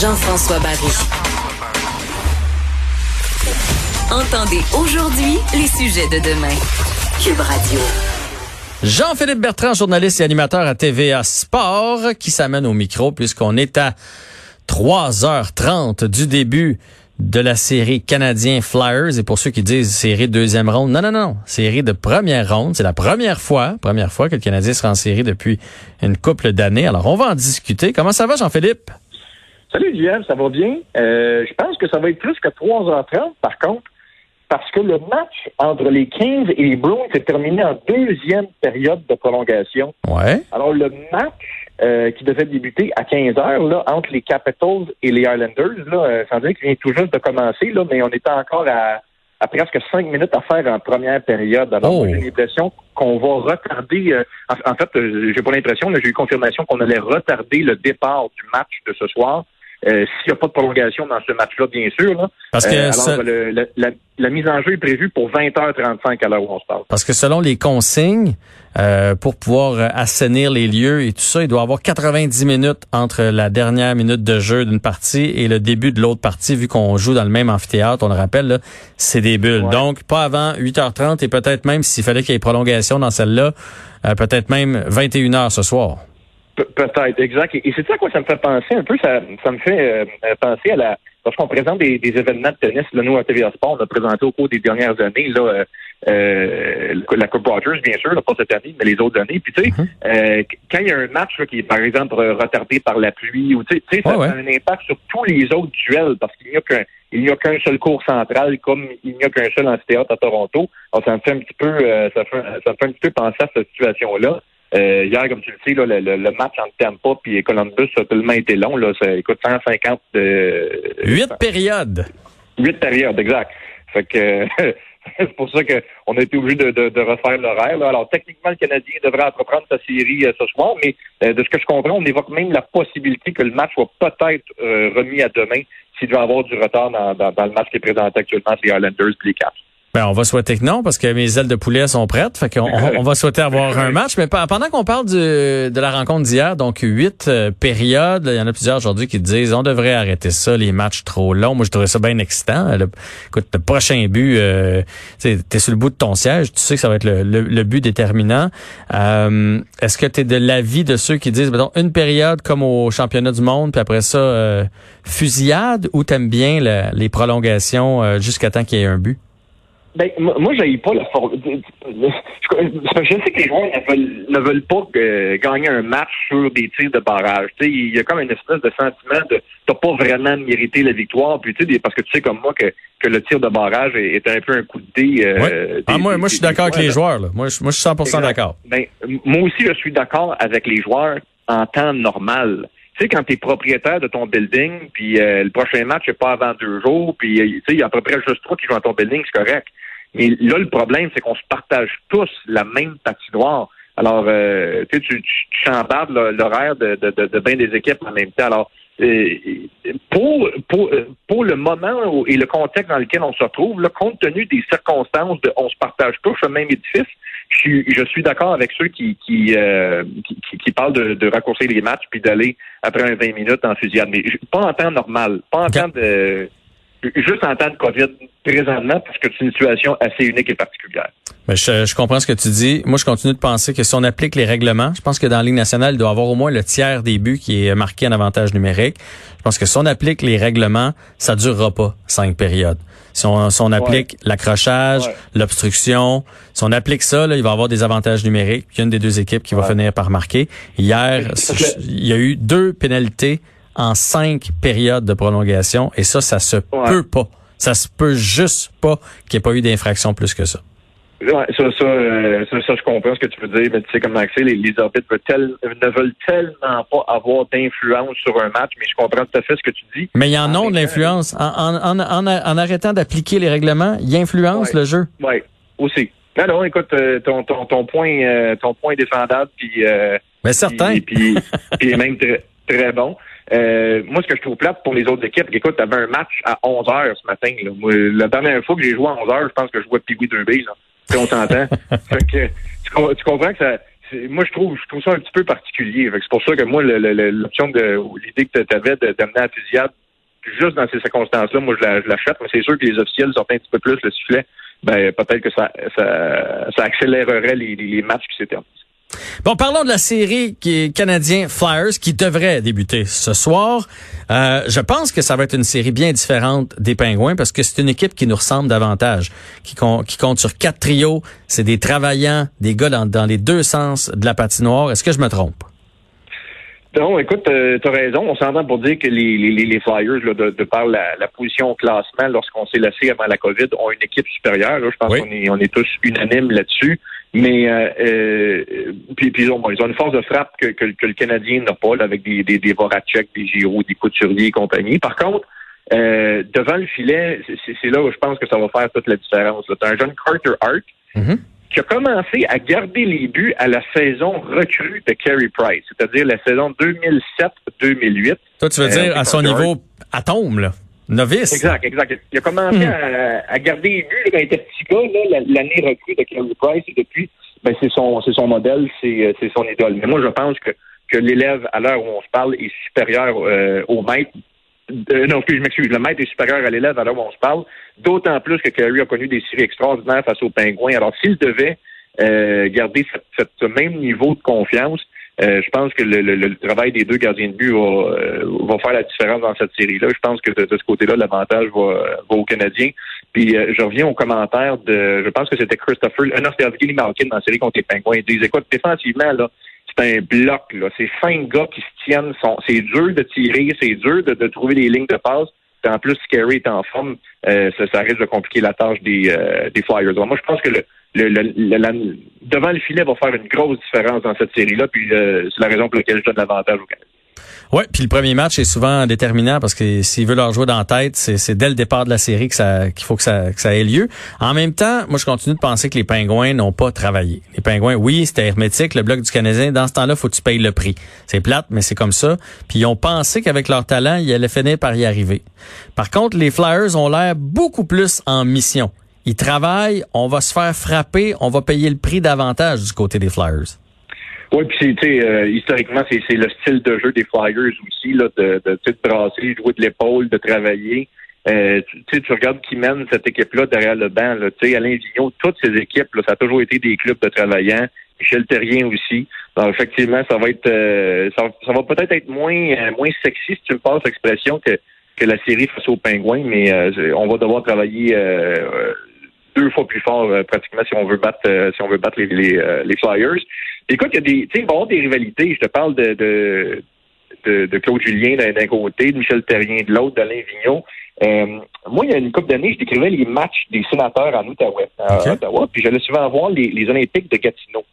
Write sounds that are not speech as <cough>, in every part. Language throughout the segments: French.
Jean-François Barry. Entendez aujourd'hui les sujets de demain. Cube Radio. Jean-Philippe Bertrand, journaliste et animateur à TVA Sport, qui s'amène au micro puisqu'on est à 3h30 du début de la série Canadien Flyers. Et pour ceux qui disent série deuxième ronde, non, non, non, série de première ronde. C'est la première fois, première fois que le Canadien sera en série depuis une couple d'années. Alors, on va en discuter. Comment ça va, Jean-Philippe? Salut, Guillaume, ça va bien? Euh, je pense que ça va être plus que 3h30, par contre parce que le match entre les Kings et les Bruins s'est terminé en deuxième période de prolongation. Ouais. Alors, le match euh, qui devait débuter à 15 heures là, entre les Capitals et les Islanders, là, euh, sans dire qu'il vient tout juste de commencer, là, mais on était encore à, à presque cinq minutes à faire en première période. Alors, Oh. j'ai l'impression qu'on va retarder. euh, en, en fait, euh, j'ai pas l'impression, mais j'ai eu confirmation qu'on allait retarder le départ du match de ce soir. Euh, S'il n'y a pas de prolongation dans ce match-là, bien sûr. Là. Parce que Euh, ça- alors, le- le- la, la mise en jeu est prévue pour 20h35 à l'heure où on se parle. Parce que selon les consignes, euh, pour pouvoir euh, assainir les lieux et tout ça, il doit y avoir 90 minutes entre la dernière minute de jeu d'une partie et le début de l'autre partie, vu qu'on joue dans le même amphithéâtre, on le rappelle, c'est des bulles. Ouais. Donc, pas avant 8h30 et peut-être même, s'il fallait qu'il y ait prolongation dans celle-là, euh, peut-être même 21h ce soir. Pe- Peut-être, exact. Et, et c'est ça à quoi ça me fait penser un peu. Ça, ça me fait euh, euh, penser à la. Lorsqu'on présente des, des événements de tennis, là, nous à TVA Sport, on a présenté au cours des dernières années là, euh, euh, la Coupe Rogers, bien sûr, là, pas cette année, mais les autres années. Puis tu sais, Mhm. euh, quand il y a un match là, qui est par exemple retardé par la pluie, ou tu sais, tu sais, ça Ouais, a un impact sur tous les autres duels parce qu'il n'y a qu'un il n'y a qu'un seul cours central, comme il n'y a qu'un seul amphithéâtre à Toronto. Alors, ça me fait un petit peu, euh, ça, fait, ça me fait un petit peu penser à cette situation-là. Euh, hier, comme tu le sais, là, le, le- le match entre Tampa et Columbus a tellement été long. Là, ça écoute 150 de Huit périodes. huit périodes, exact. Fait que <laughs> c'est pour ça qu'on a été obligé de, de, de refaire l'horaire. là. Alors, techniquement, le Canadien devrait entreprendre sa série euh, ce soir, mais euh, de ce que je comprends, on évoque même la possibilité que le match soit peut-être euh, remis à demain s'il doit avoir du retard dans, dans, dans le match qui est présenté actuellement les Islanders et les Caps. Ben, on va souhaiter que non, parce que mes ailes de poulet sont prêtes. Fait qu'on on, on va souhaiter avoir un <laughs> match. Mais pe- pendant qu'on parle du- de la rencontre d'hier, donc huit euh, périodes, il y en a plusieurs aujourd'hui qui disent on devrait arrêter ça, les matchs trop longs. Moi, je trouvais ça bien excitant. Le- écoute, le prochain but, euh, tu es sur le bout de ton siège, tu sais que ça va être le, le- le but déterminant. Euh, Est-ce que tu es de l'avis de ceux qui disent, mettons, une période comme au championnat du monde, puis après ça, euh, fusillade, ou t'aimes bien la- les prolongations euh, jusqu'à temps qu'il y ait un but? Ben, moi, j'aille pas la forme. Je sais que les joueurs ne veulent, ne veulent pas euh, gagner un match sur des tirs de barrage. Tu sais, il y a comme une espèce de sentiment de t'as pas vraiment mérité la victoire. Puis tu sais, des- parce que tu sais comme moi que, que le tir de barrage est, est un peu un coup de dé. euh, Ouais. des- Ah, moi, des- moi, je suis d'accord avec les joueurs. Là. Moi, je, moi, je suis 100 Exact. d'accord. Ben, moi aussi, je suis d'accord avec les joueurs en temps normal. Tu sais, quand tu es propriétaire de ton building, puis euh, le prochain match n'est pas avant deux jours, puis euh, tu sais, il y a à peu près juste toi qui jouent dans ton building, c'est correct. Mais là, le problème, c'est qu'on se partage tous la même patinoire. Alors, euh, tu sais, tu, tu, chambardes l'horaire de, de, de, de bien des équipes en même temps. Alors, euh, pour, pour, euh, pour le moment et le contexte dans lequel on se retrouve, là, compte tenu des circonstances de on se partage tous le même édifice, je suis, je suis d'accord avec ceux qui, qui, euh, qui, qui- parlent de, de raccourcir les matchs puis d'aller après un 20 minutes en fusillade. Mais pas en temps normal, pas en temps de... Juste en temps de COVID présentement, parce que c'est une situation assez unique et particulière. Mais je, je comprends ce que tu dis. Moi, je continue de penser que si on applique les règlements, je pense que dans la Ligue nationale, il doit y avoir au moins le tiers des buts qui est marqué en avantage numérique. Je pense que si on applique les règlements, ça durera pas cinq périodes. Si on, si on applique l'accrochage, Ouais. l'obstruction, si on applique ça, là, il va y avoir des avantages numériques. Puis il y a une des deux équipes qui va finir par marquer. Hier, il y a eu deux pénalités en cinq périodes de prolongation. Et ça, ça se Ouais. peut pas. Ça se peut juste pas qu'il n'y ait pas eu d'infraction plus que ça. Ouais, ça, ça, euh, ça, ça, je comprends ce que tu veux dire, mais tu sais comment c'est, les, les arbitres veulent tel- ne veulent tellement pas avoir d'influence sur un match, mais je comprends tout à fait ce que tu dis. Mais il y en a de l'influence. En, en, en, en, arrêtant d'appliquer les règlements, il influence Ouais. le jeu. Oui, aussi. Non, non, écoute, euh, ton, ton, ton point euh, ton point est défendable, puis Mais certain. puis, puis, puis même très, très bon. Euh, moi, ce que je trouve plate pour les autres équipes, écoute, t'avais un match à 11 heures ce matin. Là. Moi, la dernière fois que j'ai joué à 11 heures, je pense que je jouais 2B, là. Tu sais, on s'entend. <laughs> fait que, tu, tu comprends que ça... Moi, je trouve, je trouve ça un petit peu particulier. C'est pour ça que moi, l'option de l'idée que tu avais d'amener fusillade, juste dans ces circonstances-là, moi, je la- je l'achète, mais c'est sûr que les officiels sortaient un petit peu plus le sifflet. Ben, peut-être que ça, ça, ça accélérerait les, les- les matchs qui s'étaient. Bon, parlons de la série qui est canadien Flyers qui devrait débuter ce soir. Euh, je pense que ça va être une série bien différente des Pingouins parce que c'est une équipe qui nous ressemble davantage, qui, com- qui compte sur quatre trios. C'est des travaillants, des gars dans, dans les deux sens de la patinoire. Est-ce que je me trompe? Non, écoute, euh, tu as raison. On s'entend pour dire que les, les, les Flyers, là, de, de par la, la position au classement, lorsqu'on s'est laissé avant la COVID, ont une équipe supérieure. Là. Je pense Oui. qu'on est, on est tous unanimes là-dessus. Mais euh, euh, puis, puis ils, ont, bon, ils ont une force de frappe que, que, que le Canadien n'a pas, là, avec des, des, des Voracek, des Giroud, des Couturiers et compagnie. Par contre, euh, devant le filet, c'est- là où je pense que ça va faire toute la différence. Tu as un jeune Carter Hart Mhm. qui a commencé à garder les buts à la saison recrue de Carey Price, c'est-à-dire la saison 2007-2008. Toi, tu veux Euh, dire à son niveau atome, là, novice. Exact, exact. Il a commencé Mhm. à, à garder les buts quand il était petit gars, l'année recrue de Carey Price, et depuis, ben, c'est son, c'est son modèle, c'est, euh, c'est son idole. Mais moi, je pense que, que l'élève, à l'heure où on se parle, est supérieur euh, au maître. Euh, non, excuse, je m'excuse. Le maître est supérieur à l'élève à l'heure où on se parle. D'autant plus que Carey a connu des séries extraordinaires face aux Pingouins. Alors, s'il devait euh, garder ce même niveau de confiance, euh, je pense que le, le- le travail des deux gardiens de but va, euh, va faire la différence dans cette série-là. Je pense que de, de ce côté-là, l'avantage va, va aux Canadiens. Puis euh, je reviens aux commentaires de, je pense que c'était Christopher, euh, non, c'était Evgeny Malkin dans la série contre les Pingouins. Il disait, écoute, défensivement, là, c'est un bloc, là. C'est cinq gars qui se tiennent. Sont, c'est dur de tirer, c'est dur de, de trouver des lignes de passe. Puis en plus, Scary est en forme, euh, ça, ça risque de compliquer la tâche des, euh, des Flyers. Moi, je pense que le, le, devant le filet va faire une grosse différence dans cette série-là. Puis euh, c'est la raison pour laquelle je donne l'avantage au. Ouais, puis le premier match est souvent déterminant parce que s'il veut leur jouer dans la tête, c'est, dès le départ de la série qu'il faut que ça que ça ait lieu. En même temps, moi je continue de penser que les Pingouins n'ont pas travaillé. Les Pingouins, oui, c'était hermétique, le bloc du Canadien. Dans ce temps-là, faut que tu payes le prix. C'est plate, mais c'est comme ça. Puis ils ont pensé qu'avec leur talent, ils allaient finir par y arriver. Par contre, les Flyers ont l'air beaucoup plus en mission. Ils travaillent, on va se faire frapper, on va payer le prix davantage du côté des Flyers. Oui, puis tu euh, historiquement, c'est, le style de jeu des Flyers aussi, là, de, de, de brasser, jouer de l'épaule, de travailler. Euh, tu tu regardes qui mène cette équipe-là derrière le banc. Là, Alain Vigneault, toutes ces équipes, là, ça a toujours été des clubs de travaillants. Michel Terrien aussi. Alors, effectivement, ça va être, euh, ça, ça va peut-être être moins, euh, moins sexy, si tu me passes l'expression, que, que la série face aux Pingouins, mais euh, on va devoir travailler euh, deux fois plus fort euh, pratiquement si on veut battre, euh, si on veut battre les, les, euh, les Flyers. Écoute, il y a des, tu sais, il va y avoir des rivalités. Je te parle de, de, de, de Claude Julien d'un, côté, de Michel Terrien de l'autre, d'Alain Vigneault. Euh, moi, il y a une couple d'années, je décrivais les matchs des sénateurs en Outaouais, à. Ottawa, puis j'allais souvent voir les, les Olympiques de Gatineau.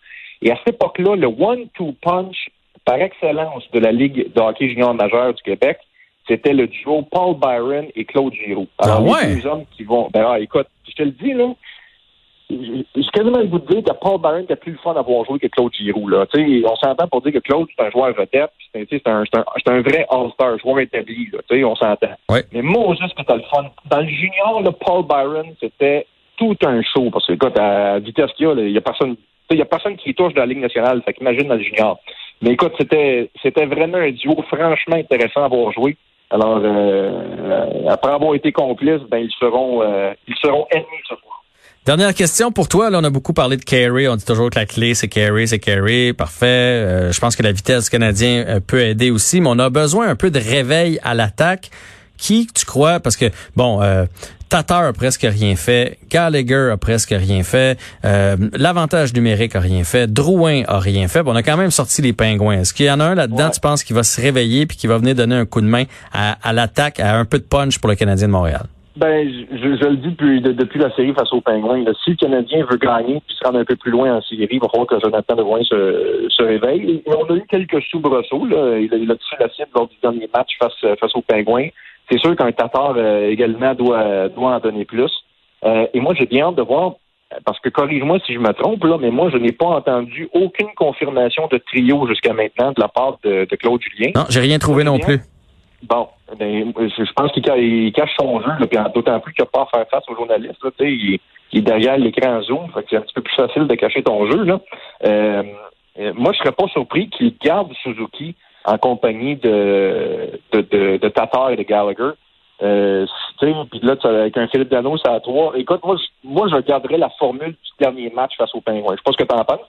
Et à cette époque-là, le one-two punch par excellence de la Ligue de hockey junior majeur du Québec, c'était le duo Paul Byron et Claude Giroux. Alors, Ah ouais? les deux hommes qui vont... Ben, ah, écoute, je te le dis, là, j'ai j'ai quasiment le goût de dire que Paul Byron était plus le fun d'avoir joué que Claude Giroux. Là. Tu sais, on s'entend pour dire que Claude, c'est un joueur vedette, c'est tu sais, c'est un, c'est un, un vrai All-Star, joueur établi. Là. Tu sais, on s'entend. Ouais. Mais moi, juste que t'as le fun. Dans le junior, là, Paul Byron, c'était tout un show. Parce que, écoute, à vitesse qu'il y a, il y a personne. Il a personne qui touche dans la Ligue nationale. Fait qu'imagine dans le junior. Mais écoute, c'était c'était vraiment un duo franchement intéressant à avoir joué. Alors, euh, euh, après avoir été complices, ben ils seront euh, ils seront ennemis ce soir. Dernière question pour toi. Là, on a beaucoup parlé de Carey. On dit toujours que la clé, c'est Carey, c'est Carey. Parfait. Euh, je pense que la vitesse du Canadien euh, peut aider aussi, mais on a besoin un peu de réveil à l'attaque. Qui tu crois? Parce que, bon, euh, Tatar a presque rien fait. Gallagher a presque rien fait. Euh, L'avantage numérique a rien fait. Drouin a rien fait. Bon, on a quand même sorti les pingouins. Est-ce qu'il y en a un là-dedans, Ouais. tu penses, qui va se réveiller puis qui va venir donner un coup de main à, à l'attaque, à un peu de punch pour le Canadien de Montréal? Ben, je, je le dis depuis, de- depuis la série face aux Pingouins. là. Si le Canadien veut gagner puis se rendre un peu plus loin en série, il va falloir que Jonathan Drouin se, se réveille. Et on a eu quelques soubresauts. Là. Il, a, il a touché la cible lors du dernier match face, face aux Pingouins. C'est sûr qu'un Tatar euh, également doit, doit en donner plus. Euh, et moi, j'ai bien hâte de voir, parce que corrige-moi si je me trompe, là, mais moi, je n'ai pas entendu aucune confirmation de trio jusqu'à maintenant de la part de, de Claude Julien. Non, j'ai rien trouvé non plus. Bon, ben, je pense qu'il ca- il cache son jeu, d'autant plus qu'il n'a pas à faire face aux journalistes. Là, il, il est derrière l'écran Zoom, c'est un petit peu plus facile de cacher ton jeu. Là. Euh, euh, moi, je serais pas surpris qu'il garde Suzuki en compagnie de, de, de, de Tatar et de Gallagher. Euh, puis là, avec un Philippe Dano, c'est à trois. Écoute, moi, je, moi, je garderais la formule du dernier match face aux Pingouins. Je ce que tu en penses.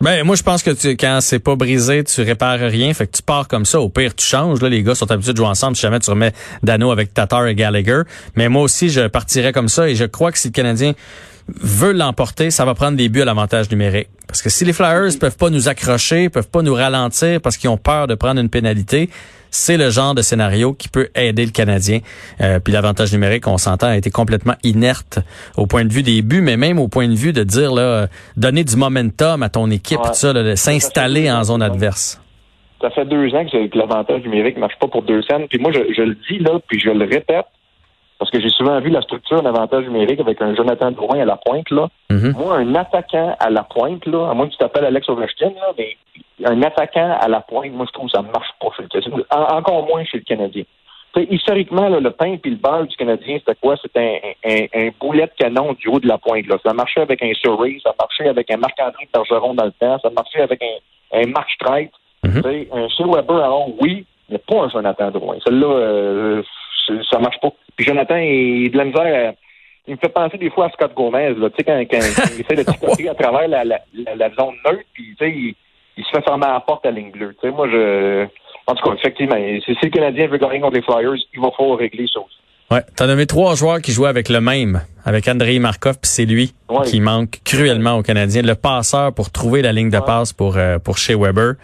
Ben, moi, je pense que tu, quand c'est pas brisé, tu répares rien. Fait que tu pars comme ça. Au pire, tu changes. Là, les gars sont habitués de jouer ensemble. Si jamais tu remets Dano avec Tatar et Gallagher. Mais moi aussi, je partirais comme ça. Et je crois que si le Canadien veut l'emporter, ça va prendre des buts à l'avantage numérique. Parce que si les Flyers peuvent pas nous accrocher, peuvent pas nous ralentir parce qu'ils ont peur de prendre une pénalité, c'est le genre de scénario qui peut aider le Canadien. Euh, puis l'avantage numérique, on s'entend, a été complètement inerte au point de vue des buts, mais même au point de vue de dire là, euh, donner du momentum à ton équipe, Ouais. tout ça, là, de s'installer en zone adverse. Ça fait deux ans que, l'avantage numérique ne marche pas pour deux scènes. Puis moi, je, je le dis là, puis je le répète, parce que j'ai souvent vu la structure d'avantage numérique avec un Jonathan Drouin à la pointe. là. Mhm. Moi, un attaquant à la pointe, là, à moins que tu t'appelles Alex Ovechkin, là, mais un attaquant à la pointe, moi, je trouve que ça ne marche pas chez le encore moins chez le Canadien. Historiquement, là, le pain et le beurre du Canadien, c'était quoi? C'était un, un, un boulet de canon du haut de la pointe. Là. Ça marchait avec un Surrey, ça marchait avec un Marc-André Bergeron dans le temps, ça marchait avec un, un Mark Streit. Mhm. Un Shea Weber on, oui, mais pas un Jonathan Drouin. Celle-là, euh, ça marche pas. Puis Jonathan, il a de la misère à- Il me fait penser des fois à Scott Gomez, là, tu sais, quand, quand, quand il essaie de <laughs> tricoter à travers la, la, la, la zone neutre, puis tu sais, il, il se fait fermer à la porte à la ligne bleue. Tu sais, moi, je... En tout cas, effectivement, si, si le Canadien veut gagner contre les Flyers, il va falloir régler ça aussi. Ouais, t'as nommé trois joueurs qui jouaient avec le même, avec Andrei Markov, puis c'est lui Ouais. qui manque cruellement aux Canadiens, le passeur pour trouver la ligne de passe pour euh, pour chez Weber.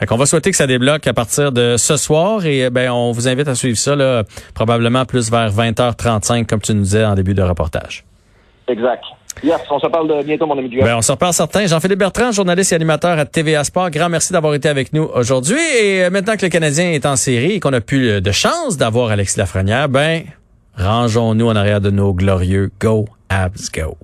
Fait qu'on va souhaiter que ça débloque à partir de ce soir et euh, ben on vous invite à suivre ça là, probablement plus vers 20h35 comme tu nous disais en début de reportage. Exact. Yes, on se parle de bientôt, mon ami Dugas. Ben, on se reparle certain. Jean-Philippe Bertrand, journaliste et animateur à TVA Sport. Grand merci d'avoir été avec nous aujourd'hui. Et euh, maintenant que le Canadien est en série et qu'on a plus euh, de chance d'avoir Alexis Lafrenière, ben, rangeons-nous en arrière de nos glorieux Go Abs Go.